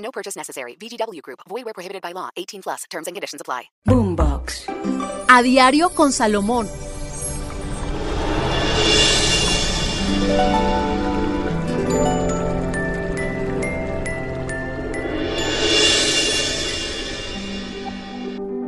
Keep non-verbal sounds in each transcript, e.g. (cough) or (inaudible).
No purchase necessary. VGW Group. Void where prohibited by law. 18 plus. Terms and conditions apply. Boombox. A diario con Salomón.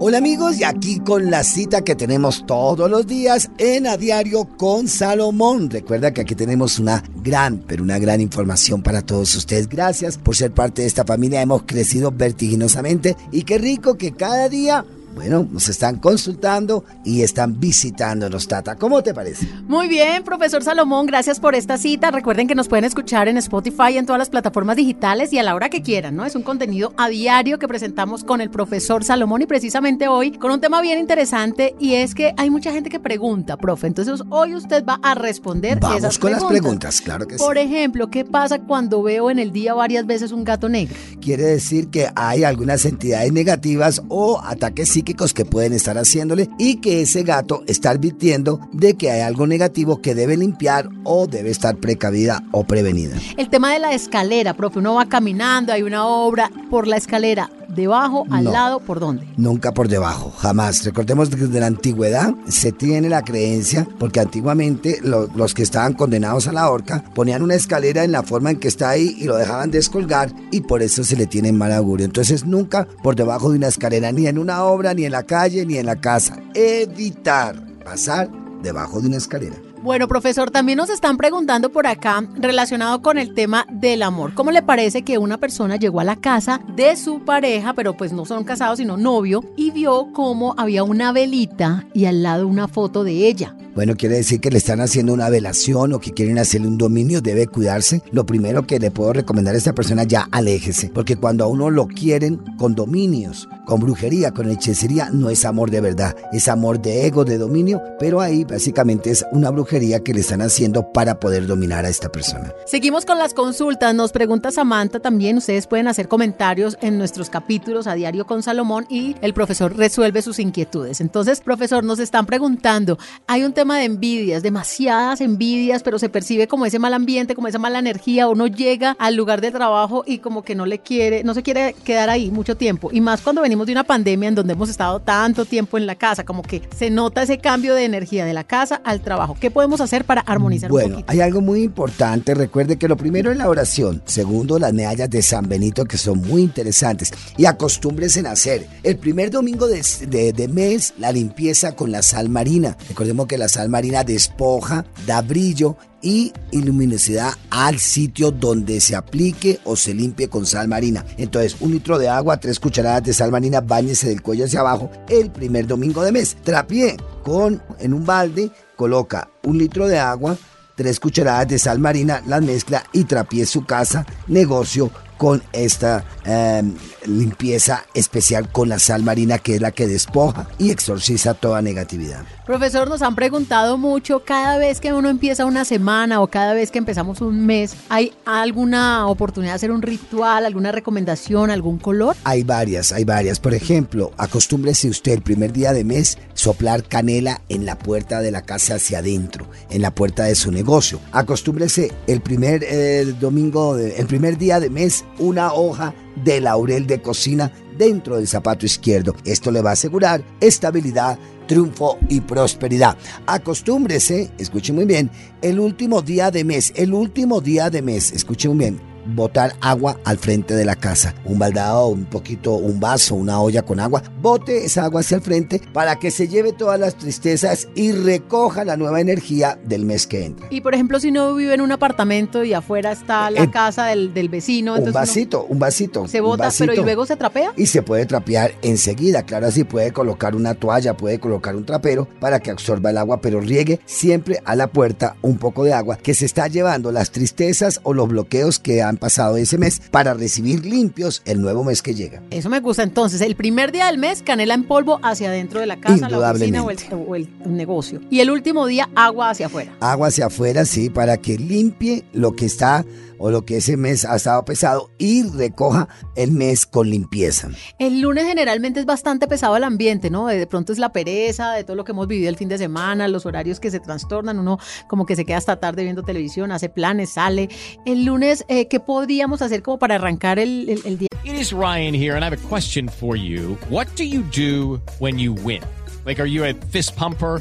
Hola amigos, y aquí con la cita que tenemos todos los días en A Diario con Salomón. Recuerda que aquí tenemos una gran, pero una gran información para todos ustedes. Gracias por ser parte de esta familia. Hemos crecido vertiginosamente y qué rico que cada día bueno, nos están consultando y están visitándonos, Tata. ¿Cómo te parece? Muy bien, profesor Salomón, gracias por esta cita. Recuerden que nos pueden escuchar en Spotify, en todas las plataformas digitales y a la hora que quieran, ¿no? Es un contenido a diario que presentamos con el profesor Salomón y precisamente hoy con un tema bien interesante y es que hay mucha gente que pregunta, profe. Entonces hoy usted va a responder Vamos esas con preguntas. las preguntas, claro que sí. Por ejemplo, ¿qué pasa cuando veo en el día varias veces un gato negro? Quiere decir que hay algunas entidades negativas o ataques que pueden estar haciéndole y que ese gato está advirtiendo de que hay algo negativo que debe limpiar o debe estar precavida o prevenida. El tema de la escalera, profe, uno va caminando, hay una obra por la escalera, debajo, al No. lado, ¿por dónde? Nunca por debajo, jamás. Recordemos que desde la antigüedad se tiene la creencia, porque antiguamente lo- los que estaban condenados a la horca ponían una escalera en la forma en que está ahí y lo dejaban descolgar y por eso se le tiene mal augurio. Entonces nunca por debajo de una escalera, ni en una obra, ni en la calle, ni en la casa. Evitar pasar debajo de una escalera. Bueno, profesor, también nos están preguntando por acá relacionado con el tema del amor. ¿Cómo le parece que una persona llegó a la casa de su pareja, pero pues no son casados, sino novio, y vio cómo había una velita y al lado una foto de ella? Bueno, quiere decir que le están haciendo una velación o que quieren hacerle un dominio, debe cuidarse. Lo primero que le puedo recomendar a esta persona ya aléjese, porque cuando a uno lo quieren con dominios, con brujería, con hechicería, no es amor de verdad, es amor de ego, de dominio, pero ahí básicamente es una brujería que le están haciendo para poder dominar a esta persona. Seguimos con las consultas. Nos pregunta Samantha también. Ustedes pueden hacer comentarios en nuestros capítulos a diario con Salomón y el profesor resuelve sus inquietudes. Entonces, profesor, nos están preguntando, hay un tema de envidias, demasiadas envidias, pero se percibe como ese mal ambiente, como esa mala energía. Uno llega al lugar de trabajo y como que no le quiere, no se quiere quedar ahí mucho tiempo. Y más cuando venimos de una pandemia en donde hemos estado tanto tiempo en la casa, como que se nota ese cambio de energía de la casa al trabajo. ¿Qué podemos hacer para armonizar un Bueno, poquito? hay algo muy importante. Recuerde que lo primero es la oración. Segundo, las medallas de San Benito, que son muy interesantes. Y acostúmbrese en hacer el primer domingo de, de- de mes la limpieza con la sal marina. Recordemos que la sal marina despoja, da brillo y luminosidad al sitio donde se aplique o se limpie con sal marina. Entonces, un litro de agua, tres cucharadas de sal marina, bañese del cuello hacia abajo el primer domingo de mes. Trapie con en un balde, coloca un litro de agua, tres cucharadas de sal marina, las mezcla y trapie su casa, negocio con esta eh, limpieza especial con la sal marina que es la que despoja y exorciza toda negatividad. Profesor, nos han preguntado mucho, cada vez que uno empieza una semana o cada vez que empezamos un mes, ¿hay alguna oportunidad de hacer un ritual, alguna recomendación, algún color? Hay varias, hay varias. Por ejemplo, acostúmbrese usted el primer día de mes soplar canela en la puerta de la casa hacia adentro, en la puerta de su negocio. Acostúmbrese el primer eh, domingo, el primer día de mes, una hoja de laurel de cocina dentro del zapato izquierdo. Esto le va a asegurar estabilidad, triunfo y prosperidad. Acostúmbrese, escuche muy bien, el último día de mes, el último día de mes, escuche muy bien, botar agua al frente de la casa. Un baldado, un poquito, un vaso, una olla con agua. Bote esa agua hacia el frente para que se lleve todas las tristezas y recoja la nueva energía del mes que entra. Y por ejemplo, si no vive en un apartamento y afuera está la Eh, casa del, del vecino, Un vasito, un vasito. se bota, pero ¿y luego se trapea? Y se puede trapear enseguida, claro, así puede colocar una toalla, puede colocar un trapero para que absorba el agua, pero riegue siempre a la puerta un poco de agua que se está llevando las tristezas o los bloqueos que ha han pasado ese mes para recibir limpios el nuevo mes que llega. Eso me gusta. Entonces, el primer día del mes, canela en polvo hacia adentro de la casa, la oficina o el, o el negocio. Y el último día, agua hacia afuera. Agua hacia afuera, sí, para que limpie lo que está o lo que ese mes ha estado pesado y recoja el mes con limpieza. El lunes generalmente es bastante pesado el ambiente, ¿no? De pronto es la pereza de todo lo que hemos vivido el fin de semana, los horarios que se trastornan, uno como que se queda hasta tarde viendo televisión, hace planes, sale. El lunes, eh, ¿qué podríamos hacer como para arrancar el, el, el día? It is Ryan here and I have a question for you. What do you do when you win? Like, are you a fist pumper?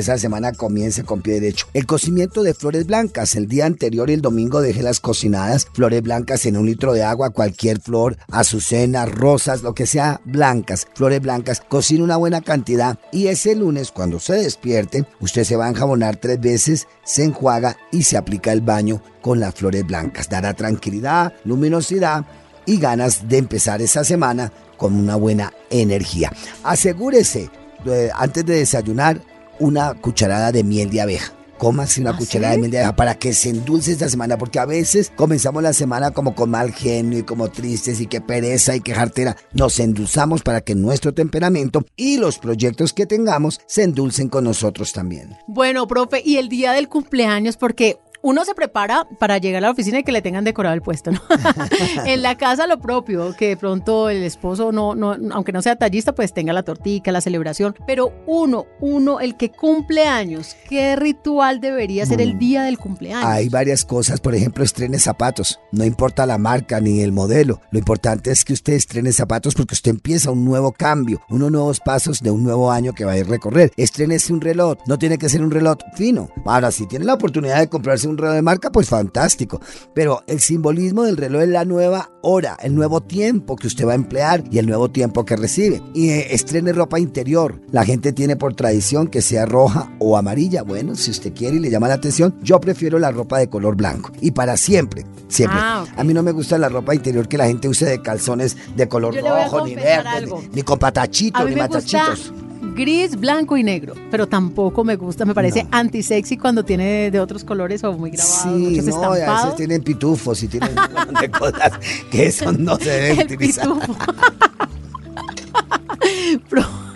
esa semana comience con pie derecho. El cocimiento de flores blancas. El día anterior y el domingo dejé las cocinadas, flores blancas en un litro de agua, cualquier flor, azucenas, rosas, lo que sea, blancas, flores blancas. Cocine una buena cantidad y ese lunes cuando se despierte, usted se va a enjabonar tres veces, se enjuaga y se aplica el baño con las flores blancas. Dará tranquilidad, luminosidad y ganas de empezar esa semana con una buena energía. Asegúrese eh, antes de desayunar una cucharada de miel de abeja. Cómase una ¿Ah, cucharada de miel de abeja para que se endulce esta semana, porque a veces comenzamos la semana como con mal genio y como tristes y que pereza y que jartera. Nos endulzamos para que nuestro temperamento y los proyectos que tengamos se endulcen con nosotros también. Bueno, profe, y el día del cumpleaños, porque uno se prepara para llegar a la oficina y que le tengan decorado el puesto, ¿no? (laughs) en la casa lo propio, que de pronto el esposo no, no, aunque no sea tallista, pues tenga la tortica, la celebración. Pero uno, uno, el que cumple años, ¿qué ritual debería ser el mm. día del cumpleaños? Hay varias cosas, por ejemplo, estrene zapatos. No importa la marca ni el modelo. Lo importante es que usted estrene zapatos porque usted empieza un nuevo cambio, unos nuevos pasos de un nuevo año que va a ir recorrer. Estrenese un reloj. No tiene que ser un reloj fino. Ahora, si tiene la oportunidad de comprarse un reloj de marca, pues fantástico. Pero el simbolismo del reloj es la nueva hora, el nuevo tiempo que usted va a emplear y el nuevo tiempo que recibe. Y eh, estrene ropa interior. La gente tiene por tradición que sea roja o amarilla. Bueno, si usted quiere y le llama la atención, yo prefiero la ropa de color blanco. Y para siempre, siempre. Ah, a mí no me gusta la ropa interior que la gente use de calzones de color rojo, ni verde, ni, con patachitos, ni matachitos gris, blanco y negro, pero tampoco me gusta, me parece anti antisexy cuando tiene de otros colores o muy grabados. Sí, no, a veces tienen pitufos y tienen un montón de cosas que eso no se debe (laughs) El utilizar. Pitufo. (laughs)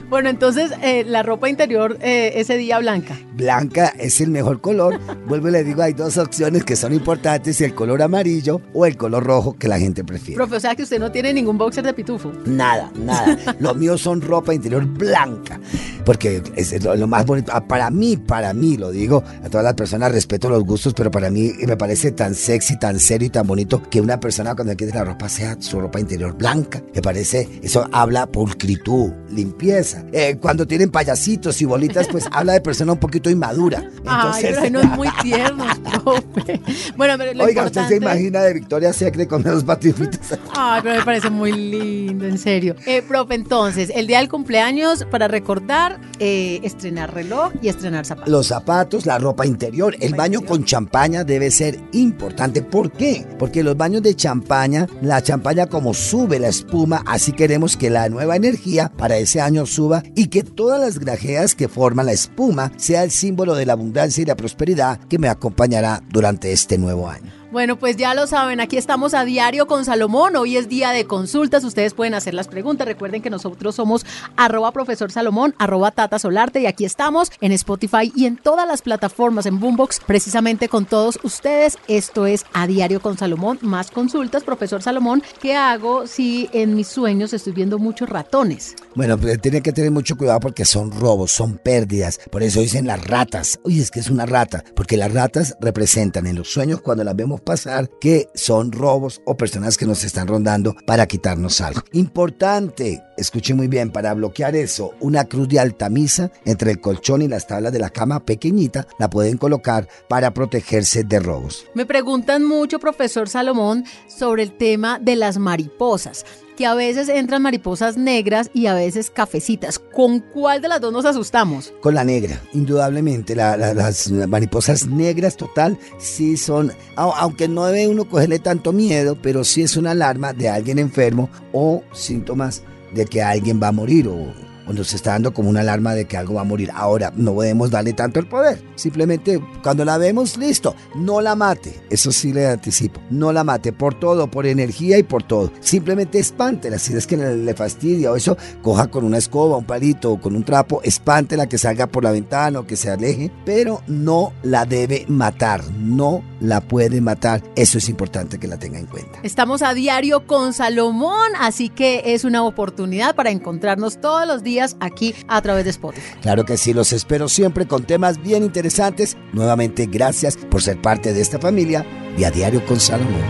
(laughs) bueno, entonces eh, la ropa interior eh, ese día blanca. Blanca es el mejor color. Vuelvo y le digo, hay dos opciones que son importantes, el color amarillo o el color rojo que la gente prefiere. Profe, o sea que usted no tiene ningún boxer de pitufo. Nada, nada. Lo (laughs) mío son ropa interior blanca, porque es lo, más bonito. Ah, para mí, para mí, lo digo, a todas las personas respeto los gustos, pero para mí me parece tan sexy, tan serio y tan bonito que una persona cuando quede la ropa sea su ropa interior blanca. Me parece, eso habla pulcritud, limpieza. Eh, cuando tienen payasitos y bolitas, pues habla de persona un poquito inmadura. Entonces, Ay, no es muy tierno, (laughs) profe. Bueno, pero lo Oiga, ¿usted se imagina de Victoria Secret con esos patifitos? Ay, pero me parece muy lindo, en serio. Eh, profe, entonces, el día del cumpleaños, para recordar, eh, estrenar reloj y estrenar zapatos. Los zapatos, la ropa interior, el baño con champaña debe ser importante. ¿Por qué? Porque los baños de champaña, la champaña como sube la espuma, así queremos que la nueva energía para ese año suba y que todas las grajeas que forman la espuma sea el símbolo de la abundancia y la prosperidad que me acompañará durante este nuevo año. Bueno, pues ya lo saben, aquí estamos a diario con Salomón. Hoy es día de consultas, ustedes pueden hacer las preguntas. Recuerden que nosotros somos arroba profesor Salomón, arroba Tata Solarte y aquí estamos en Spotify y en todas las plataformas, en Boombox, precisamente con todos ustedes. Esto es a diario con Salomón, más consultas, profesor Salomón. ¿Qué hago si en mis sueños estoy viendo muchos ratones? Bueno, pues tiene que tener mucho cuidado porque son robos, son pérdidas. Por eso dicen las ratas. Uy, es que es una rata, porque las ratas representan en los sueños cuando las vemos pasar que son robos o personas que nos están rondando para quitarnos algo. Importante, escuche muy bien, para bloquear eso, una cruz de altamisa entre el colchón y las tablas de la cama pequeñita la pueden colocar para protegerse de robos. Me preguntan mucho, profesor Salomón, sobre el tema de las mariposas que a veces entran mariposas negras y a veces cafecitas. ¿Con cuál de las dos nos asustamos? Con la negra, indudablemente. las mariposas negras total sí son, aunque no debe uno cogerle tanto miedo, pero sí es una alarma de alguien enfermo o síntomas de que alguien va a morir o nos está dando como una alarma de que algo va a morir. Ahora, no podemos darle tanto el poder. Simplemente cuando la vemos, listo, no la mate. Eso sí le anticipo. No la mate por todo, por energía y por todo. Simplemente espántela. Si es que le, fastidia o eso, coja con una escoba, un palito o con un trapo, espántela que salga por la ventana o que se aleje, pero no la debe matar. No la puede matar. Eso es importante que la tenga en cuenta. Estamos a diario con Salomón, así que es una oportunidad para encontrarnos todos los días aquí a través de Spotify. Claro que sí, los espero siempre con temas bien interesantes. Nuevamente, gracias por ser parte de esta familia y a diario con Salomón.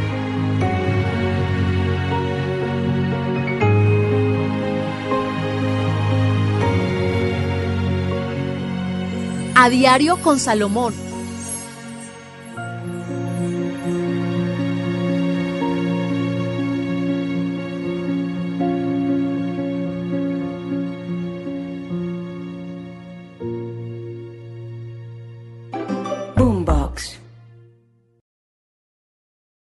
A diario con Salomón